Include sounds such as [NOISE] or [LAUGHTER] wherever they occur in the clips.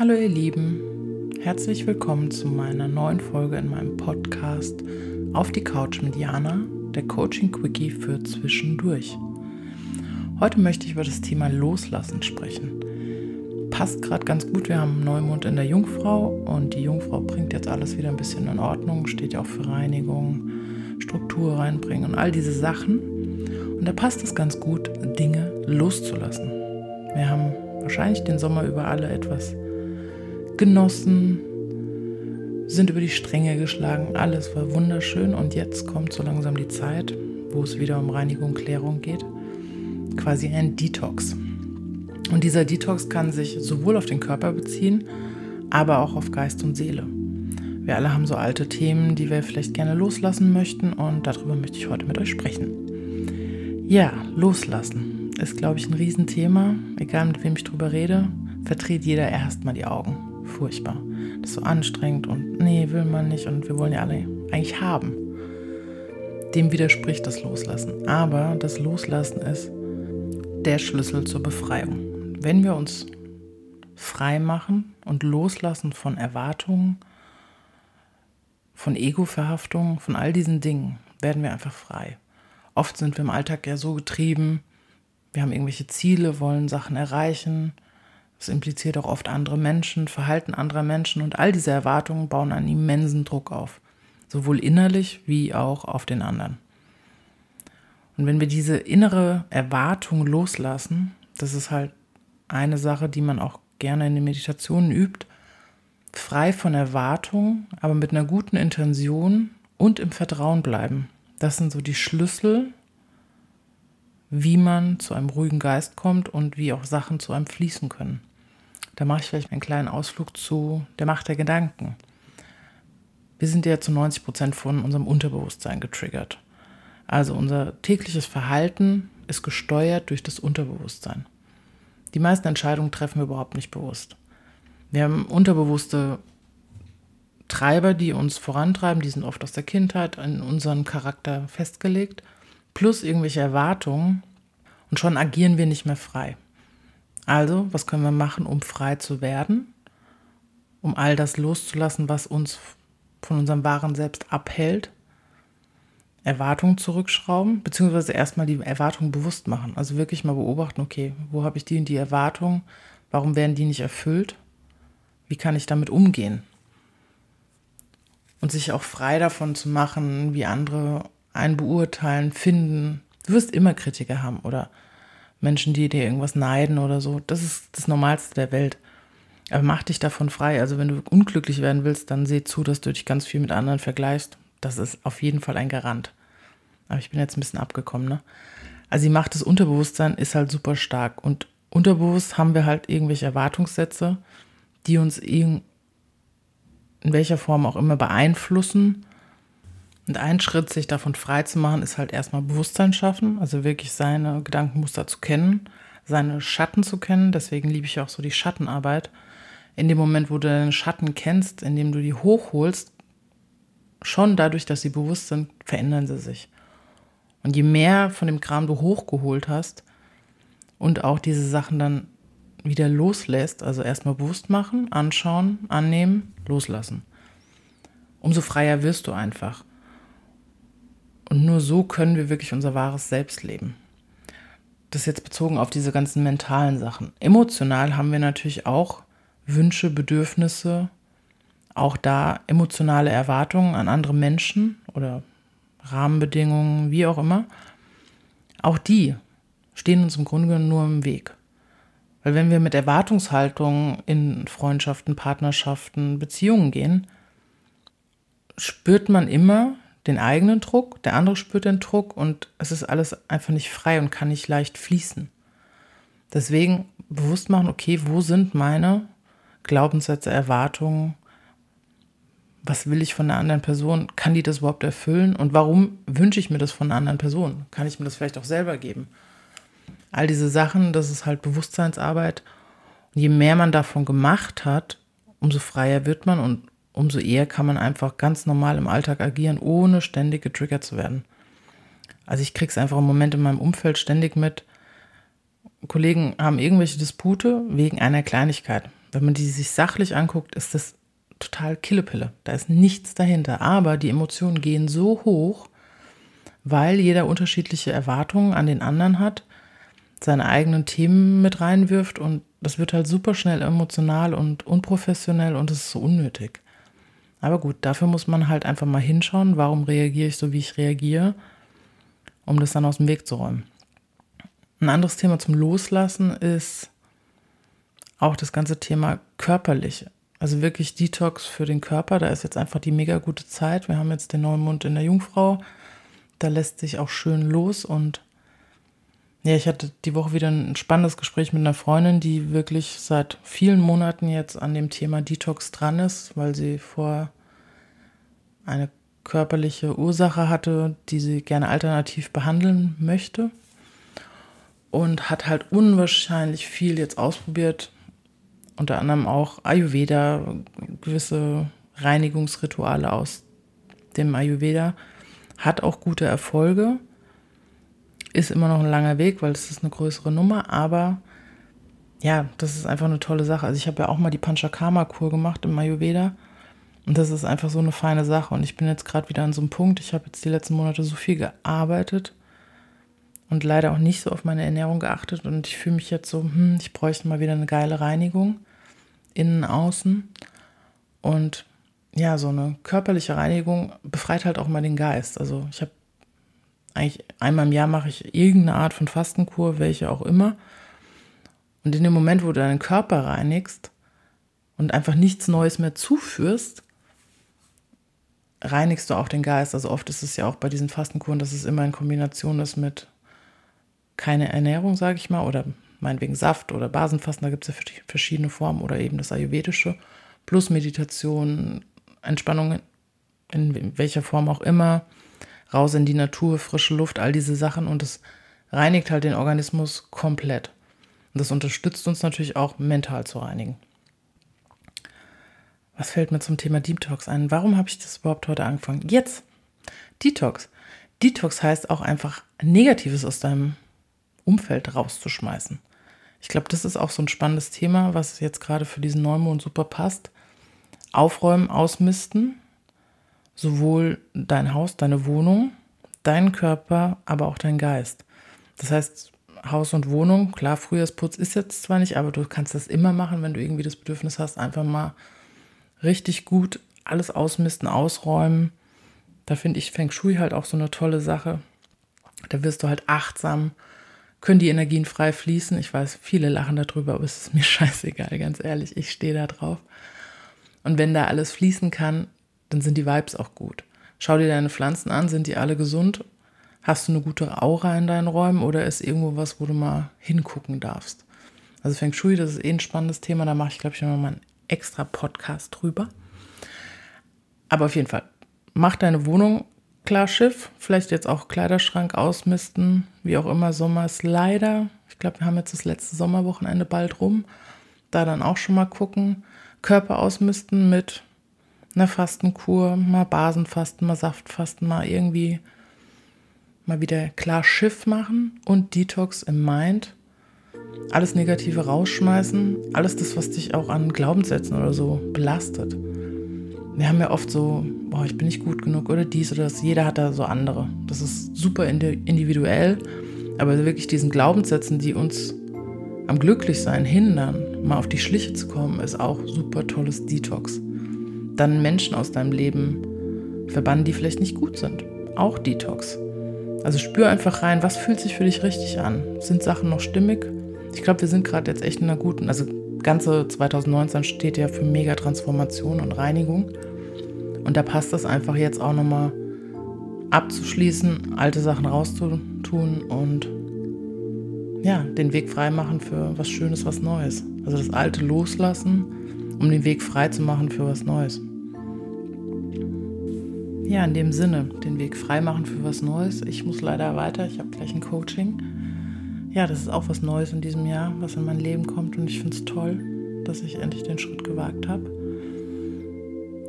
Hallo ihr Lieben, herzlich willkommen zu meiner neuen Folge in meinem Podcast Auf die Couch mit Jana, der Coaching Quickie für zwischendurch. Heute möchte ich über das Thema Loslassen sprechen. Passt gerade ganz gut, wir haben Neumond in der Jungfrau und die Jungfrau bringt jetzt alles wieder ein bisschen in Ordnung, steht ja auch für Reinigung, Struktur reinbringen und all diese Sachen. Und da passt es ganz gut, Dinge loszulassen. Wir haben wahrscheinlich den Sommer über alle etwas genossen, sind über die Stränge geschlagen, alles war wunderschön und jetzt kommt so langsam die Zeit, wo es wieder um Reinigung, Klärung geht, quasi ein Detox. Und dieser Detox kann sich sowohl auf den Körper beziehen, aber auch auf Geist und Seele. Wir alle haben so alte Themen, die wir vielleicht gerne loslassen möchten und darüber möchte ich heute mit euch sprechen. Ja, loslassen ist, glaube ich, ein Riesenthema. Egal mit wem ich drüber rede, verdreht jeder erstmal die Augen furchtbar. Das ist so anstrengend und nee, will man nicht und wir wollen ja alle eigentlich haben. Dem widerspricht das Loslassen. Aber das Loslassen ist der Schlüssel zur Befreiung. Wenn wir uns frei machen und loslassen von Erwartungen, von Ego-Verhaftungen, von all diesen Dingen, werden wir einfach frei. Oft sind wir im Alltag ja so getrieben, wir haben irgendwelche Ziele, wollen Sachen erreichen, das impliziert auch oft andere Menschen, Verhalten anderer Menschen und all diese Erwartungen bauen einen immensen Druck auf, sowohl innerlich wie auch auf den anderen. Und wenn wir diese innere Erwartung loslassen, das ist halt eine Sache, die man auch gerne in den Meditationen übt, frei von Erwartungen, aber mit einer guten Intention und im Vertrauen bleiben. Das sind so die Schlüssel, wie man zu einem ruhigen Geist kommt und wie auch Sachen zu einem fließen können. Da mache ich vielleicht einen kleinen Ausflug zu der Macht der Gedanken. Wir sind ja zu 90 Prozent von unserem Unterbewusstsein getriggert. Also unser tägliches Verhalten ist gesteuert durch das Unterbewusstsein. Die meisten Entscheidungen treffen wir überhaupt nicht bewusst. Wir haben unterbewusste Treiber, die uns vorantreiben, die sind oft aus der Kindheit in unseren Charakter festgelegt, plus irgendwelche Erwartungen und schon agieren wir nicht mehr frei. Also, was können wir machen, um frei zu werden? Um all das loszulassen, was uns von unserem wahren Selbst abhält? Erwartungen zurückschrauben, beziehungsweise erstmal die Erwartungen bewusst machen. Also wirklich mal beobachten, okay, wo habe ich die und die Erwartungen? Warum werden die nicht erfüllt? Wie kann ich damit umgehen? Und sich auch frei davon zu machen, wie andere einen beurteilen, finden. Du wirst immer Kritiker haben oder Menschen, die dir irgendwas neiden oder so. Das ist das Normalste der Welt. Aber mach dich davon frei. Also wenn du unglücklich werden willst, dann seh zu, dass du dich ganz viel mit anderen vergleichst. Das ist auf jeden Fall ein Garant. Aber ich bin jetzt ein bisschen abgekommen, ne? Also die Macht des Unterbewusstseins ist halt super stark. Und unterbewusst haben wir halt irgendwelche Erwartungssätze, die uns in welcher Form auch immer beeinflussen und ein Schritt, sich davon frei zu machen, ist halt erstmal Bewusstsein schaffen, also wirklich seine Gedankenmuster zu kennen, seine Schatten zu kennen. Deswegen liebe ich auch so die Schattenarbeit. In dem Moment, wo du deine Schatten kennst, indem du die hochholst, schon dadurch, dass sie bewusst sind, verändern sie sich. Und je mehr von dem Kram du hochgeholt hast und auch diese Sachen dann wieder loslässt, also erstmal bewusst machen, anschauen, annehmen, loslassen, umso freier wirst du einfach. Und nur so können wir wirklich unser wahres Selbst leben. Das ist jetzt bezogen auf diese ganzen mentalen Sachen. Emotional haben wir natürlich auch Wünsche, Bedürfnisse, auch da emotionale Erwartungen an andere Menschen oder Rahmenbedingungen, wie auch immer. Auch die stehen uns im Grunde genommen nur im Weg. Weil wenn wir mit Erwartungshaltung in Freundschaften, Partnerschaften, Beziehungen gehen, spürt man immer den eigenen Druck, der andere spürt den Druck und es ist alles einfach nicht frei und kann nicht leicht fließen. Deswegen bewusst machen, okay, wo sind meine Glaubenssätze, Erwartungen? Was will ich von einer anderen Person? Kann die das überhaupt erfüllen? Und warum wünsche ich mir das von einer anderen Person? Kann ich mir das vielleicht auch selber geben? All diese Sachen, das ist halt Bewusstseinsarbeit. Und je mehr man davon gemacht hat, umso freier wird man und umso eher kann man einfach ganz normal im Alltag agieren, ohne ständig getriggert zu werden. Also ich kriege es einfach im Moment in meinem Umfeld ständig mit. Kollegen haben irgendwelche Dispute wegen einer Kleinigkeit. wenn man die sich sachlich anguckt, ist das total Killepille. Da ist nichts dahinter. Aber die Emotionen gehen so hoch, weil jeder unterschiedliche Erwartungen an den anderen hat, seine eigenen Themen mit reinwirft und das wird halt super schnell emotional und unprofessionell und es ist so unnötig. Aber gut, dafür muss man halt einfach mal hinschauen, warum reagiere ich so, wie ich reagiere, um das dann aus dem Weg zu räumen. Ein anderes Thema zum Loslassen ist auch das ganze Thema körperlich. Also wirklich Detox für den Körper. Da ist jetzt einfach die mega gute Zeit. Wir haben jetzt den Neumond in der Jungfrau. Da lässt sich auch schön los und ja, ich hatte die Woche wieder ein spannendes Gespräch mit einer Freundin, die wirklich seit vielen Monaten jetzt an dem Thema Detox dran ist, weil sie vor eine körperliche Ursache hatte, die sie gerne alternativ behandeln möchte. Und hat halt unwahrscheinlich viel jetzt ausprobiert, unter anderem auch Ayurveda, gewisse Reinigungsrituale aus dem Ayurveda, hat auch gute Erfolge ist immer noch ein langer Weg, weil es ist eine größere Nummer, aber ja, das ist einfach eine tolle Sache. Also ich habe ja auch mal die Panchakarma-Kur gemacht im Ayurveda und das ist einfach so eine feine Sache. Und ich bin jetzt gerade wieder an so einem Punkt, ich habe jetzt die letzten Monate so viel gearbeitet und leider auch nicht so auf meine Ernährung geachtet und ich fühle mich jetzt so, hm, ich bräuchte mal wieder eine geile Reinigung, innen, außen. Und ja, so eine körperliche Reinigung befreit halt auch mal den Geist. Also ich habe eigentlich einmal im Jahr mache ich irgendeine Art von Fastenkur, welche auch immer. Und in dem Moment, wo du deinen Körper reinigst und einfach nichts Neues mehr zuführst, reinigst du auch den Geist. Also oft ist es ja auch bei diesen Fastenkuren, dass es immer in Kombination ist mit keine Ernährung, sage ich mal, oder meinetwegen Saft oder Basenfasten, da gibt es ja verschiedene Formen oder eben das Ayurvedische, plus Meditation, Entspannung in welcher Form auch immer raus in die Natur, frische Luft, all diese Sachen und es reinigt halt den Organismus komplett. Und das unterstützt uns natürlich auch mental zu reinigen. Was fällt mir zum Thema Detox ein? Warum habe ich das überhaupt heute angefangen? Jetzt. Detox. Detox heißt auch einfach Negatives aus deinem Umfeld rauszuschmeißen. Ich glaube, das ist auch so ein spannendes Thema, was jetzt gerade für diesen Neumond super passt. Aufräumen, ausmisten, sowohl dein Haus, deine Wohnung, deinen Körper, aber auch dein Geist. Das heißt, Haus und Wohnung, klar, Frühjahrsputz ist jetzt zwar nicht, aber du kannst das immer machen, wenn du irgendwie das Bedürfnis hast, einfach mal richtig gut alles ausmisten, ausräumen. Da finde ich Feng Shui halt auch so eine tolle Sache. Da wirst du halt achtsam, können die Energien frei fließen. Ich weiß, viele lachen darüber, aber es ist mir [LAUGHS] scheißegal, ganz ehrlich. Ich stehe da drauf. Und wenn da alles fließen kann, dann sind die Vibes auch gut. Schau dir deine Pflanzen an, sind die alle gesund? Hast du eine gute Aura in deinen Räumen oder ist irgendwo was, wo du mal hingucken darfst? Also Feng Shui, das ist eh ein spannendes Thema, da mache ich, glaube ich, noch mal einen extra Podcast drüber. Aber auf jeden Fall, mach deine Wohnung klar Schiff, vielleicht jetzt auch Kleiderschrank ausmisten, wie auch immer, Sommer ist leider, ich glaube, wir haben jetzt das letzte Sommerwochenende bald rum, da dann auch schon mal gucken, Körper ausmisten mit einer Fastenkur, mal Basenfasten, mal Saftfasten, mal irgendwie mal wieder klar Schiff machen und Detox im Mind. Alles Negative rausschmeißen, alles das, was dich auch an Glaubenssätzen oder so belastet. Wir haben ja oft so, boah, ich bin nicht gut genug oder dies oder das. Jeder hat da so andere. Das ist super individuell, aber wirklich diesen Glaubenssätzen, die uns am Glücklichsein hindern, mal auf die Schliche zu kommen, ist auch super tolles Detox dann Menschen aus deinem Leben verbannen, die vielleicht nicht gut sind. Auch Detox. Also spür einfach rein, was fühlt sich für dich richtig an? Sind Sachen noch stimmig? Ich glaube, wir sind gerade jetzt echt in einer guten, also ganze 2019 steht ja für Mega-Transformation und Reinigung. Und da passt es einfach jetzt auch nochmal abzuschließen, alte Sachen rauszutun und ja, den Weg frei machen für was Schönes, was Neues. Also das Alte loslassen, um den Weg frei zu machen für was Neues. Ja, in dem Sinne, den Weg freimachen für was Neues. Ich muss leider weiter, ich habe gleich ein Coaching. Ja, das ist auch was Neues in diesem Jahr, was in mein Leben kommt und ich finde es toll, dass ich endlich den Schritt gewagt habe.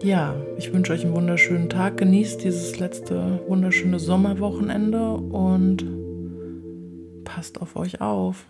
Ja, ich wünsche euch einen wunderschönen Tag. Genießt dieses letzte wunderschöne Sommerwochenende und passt auf euch auf.